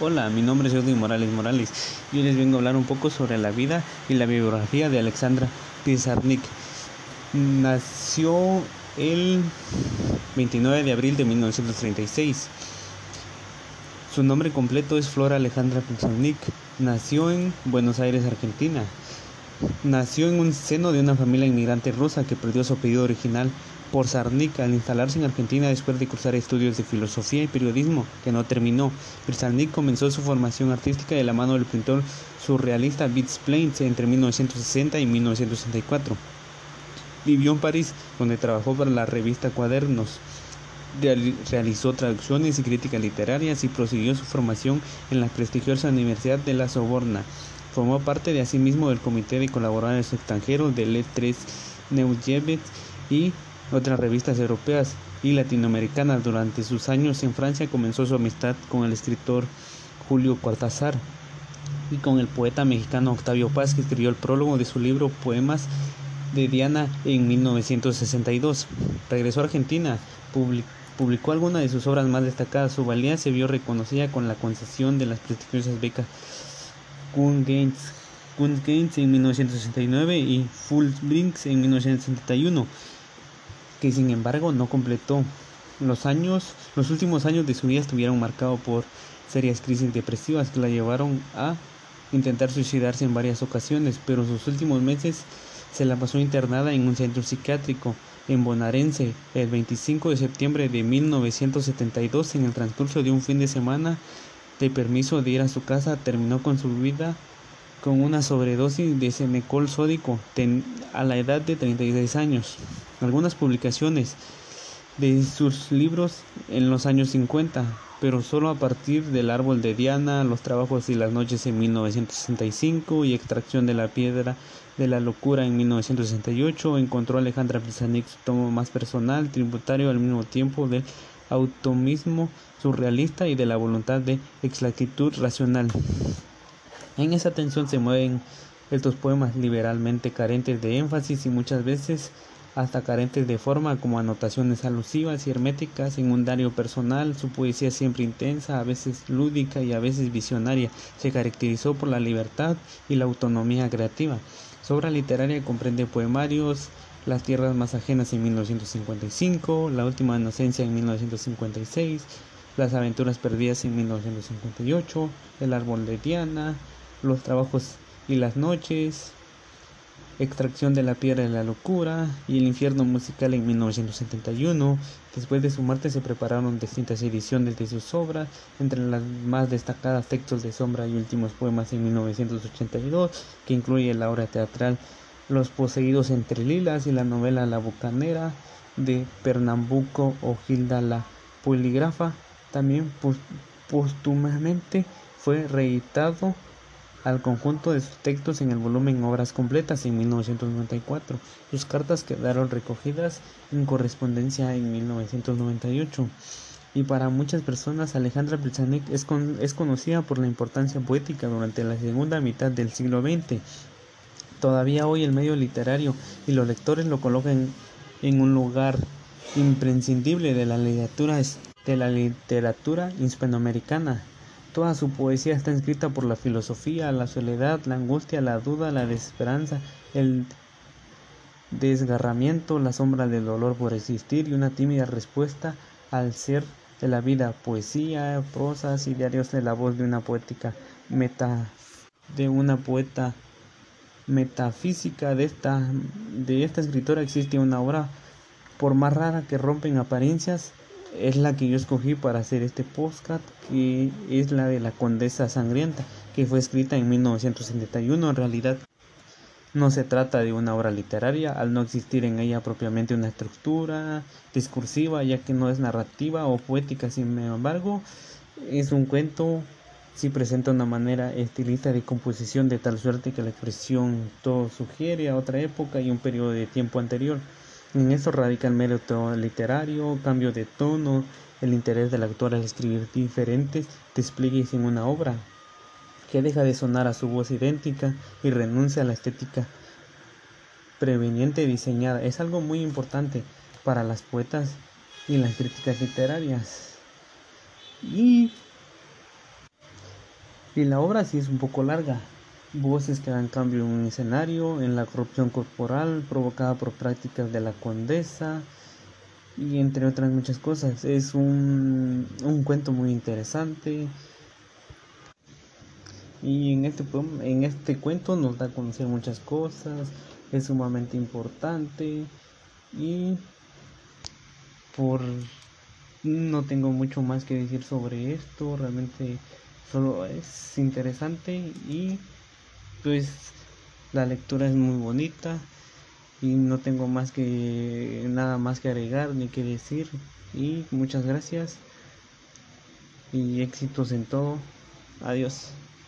Hola, mi nombre es Edwin Morales Morales y hoy les vengo a hablar un poco sobre la vida y la biografía de Alexandra Pizarnik. Nació el 29 de abril de 1936. Su nombre completo es Flora Alejandra Pizarnik. Nació en Buenos Aires, Argentina. Nació en un seno de una familia inmigrante rusa que perdió su apellido original por Sarnik al instalarse en Argentina después de cursar estudios de filosofía y periodismo que no terminó. Sarnik comenzó su formación artística de la mano del pintor surrealista Vitz Plains entre 1960 y 1964. Vivió en París, donde trabajó para la revista Cuadernos. Realizó traducciones y críticas literarias y prosiguió su formación en la prestigiosa Universidad de la Soborna. Formó parte de asimismo del Comité de Colaboradores Extranjeros de Lettres Neujevet y otras revistas europeas y latinoamericanas. Durante sus años en Francia comenzó su amistad con el escritor Julio Cortázar y con el poeta mexicano Octavio Paz, que escribió el prólogo de su libro Poemas de Diana en 1962. Regresó a Argentina, publicó algunas de sus obras más destacadas. Su valía se vio reconocida con la concesión de las prestigiosas becas Guggenheim en 1969 y Fulbright en 1971 que sin embargo no completó. Los años, los últimos años de su vida estuvieron marcados por serias crisis depresivas que la llevaron a intentar suicidarse en varias ocasiones, pero sus últimos meses se la pasó internada en un centro psiquiátrico en Bonarense el 25 de septiembre de 1972 en el transcurso de un fin de semana de permiso de ir a su casa terminó con su vida con una sobredosis de semecol sódico a la edad de 36 años. Algunas publicaciones de sus libros en los años 50, pero solo a partir del árbol de Diana, los trabajos y las noches en 1965 y extracción de la piedra de la locura en 1968, encontró Alejandra Pisanik su tomo más personal, tributario al mismo tiempo del automismo surrealista y de la voluntad de exactitud racional. En esa tensión se mueven estos poemas liberalmente carentes de énfasis y muchas veces hasta carentes de forma como anotaciones alusivas y herméticas en un diario personal. Su poesía siempre intensa, a veces lúdica y a veces visionaria, se caracterizó por la libertad y la autonomía creativa. Su obra literaria comprende poemarios, Las tierras más ajenas en 1955, La última inocencia en 1956, Las aventuras perdidas en 1958, El árbol de Diana, los trabajos y las noches, Extracción de la piedra de la locura y El infierno musical en 1971. Después de su muerte se prepararon distintas ediciones de sus obras, entre las más destacadas Textos de sombra y últimos poemas en 1982, que incluye la obra teatral Los poseídos entre lilas y la novela La bucanera de Pernambuco o Gilda la polígrafa. También póstumamente fue reeditado al conjunto de sus textos en el volumen Obras Completas en 1994. Sus cartas quedaron recogidas en correspondencia en 1998. Y para muchas personas, Alejandra Blzanek es, es conocida por la importancia poética durante la segunda mitad del siglo XX. Todavía hoy el medio literario y los lectores lo colocan en un lugar imprescindible de la literatura, de la literatura hispanoamericana. Toda su poesía está escrita por la filosofía, la soledad, la angustia, la duda, la desesperanza, el desgarramiento, la sombra del dolor por existir y una tímida respuesta al ser de la vida, poesía, prosas y diarios de la voz de una poética meta de una poeta metafísica de esta de esta escritora existe una obra por más rara que rompen apariencias es la que yo escogí para hacer este postcard, que es la de la Condesa Sangrienta, que fue escrita en 1971. En realidad no se trata de una obra literaria, al no existir en ella propiamente una estructura discursiva, ya que no es narrativa o poética, sin embargo, es un cuento, sí presenta una manera estilista de composición de tal suerte que la expresión todo sugiere a otra época y un periodo de tiempo anterior. En esto radica el mérito literario, cambio de tono, el interés del autor al escribir diferentes despliegues en una obra, que deja de sonar a su voz idéntica y renuncia a la estética preveniente diseñada. Es algo muy importante para las poetas y las críticas literarias. Y Y la obra sí es un poco larga. Voces que dan cambio en un escenario, en la corrupción corporal provocada por prácticas de la condesa y entre otras muchas cosas. Es un, un cuento muy interesante. Y en este, en este cuento nos da a conocer muchas cosas, es sumamente importante y por no tengo mucho más que decir sobre esto, realmente solo es interesante y pues la lectura es muy bonita y no tengo más que nada más que agregar ni que decir y muchas gracias y éxitos en todo. Adiós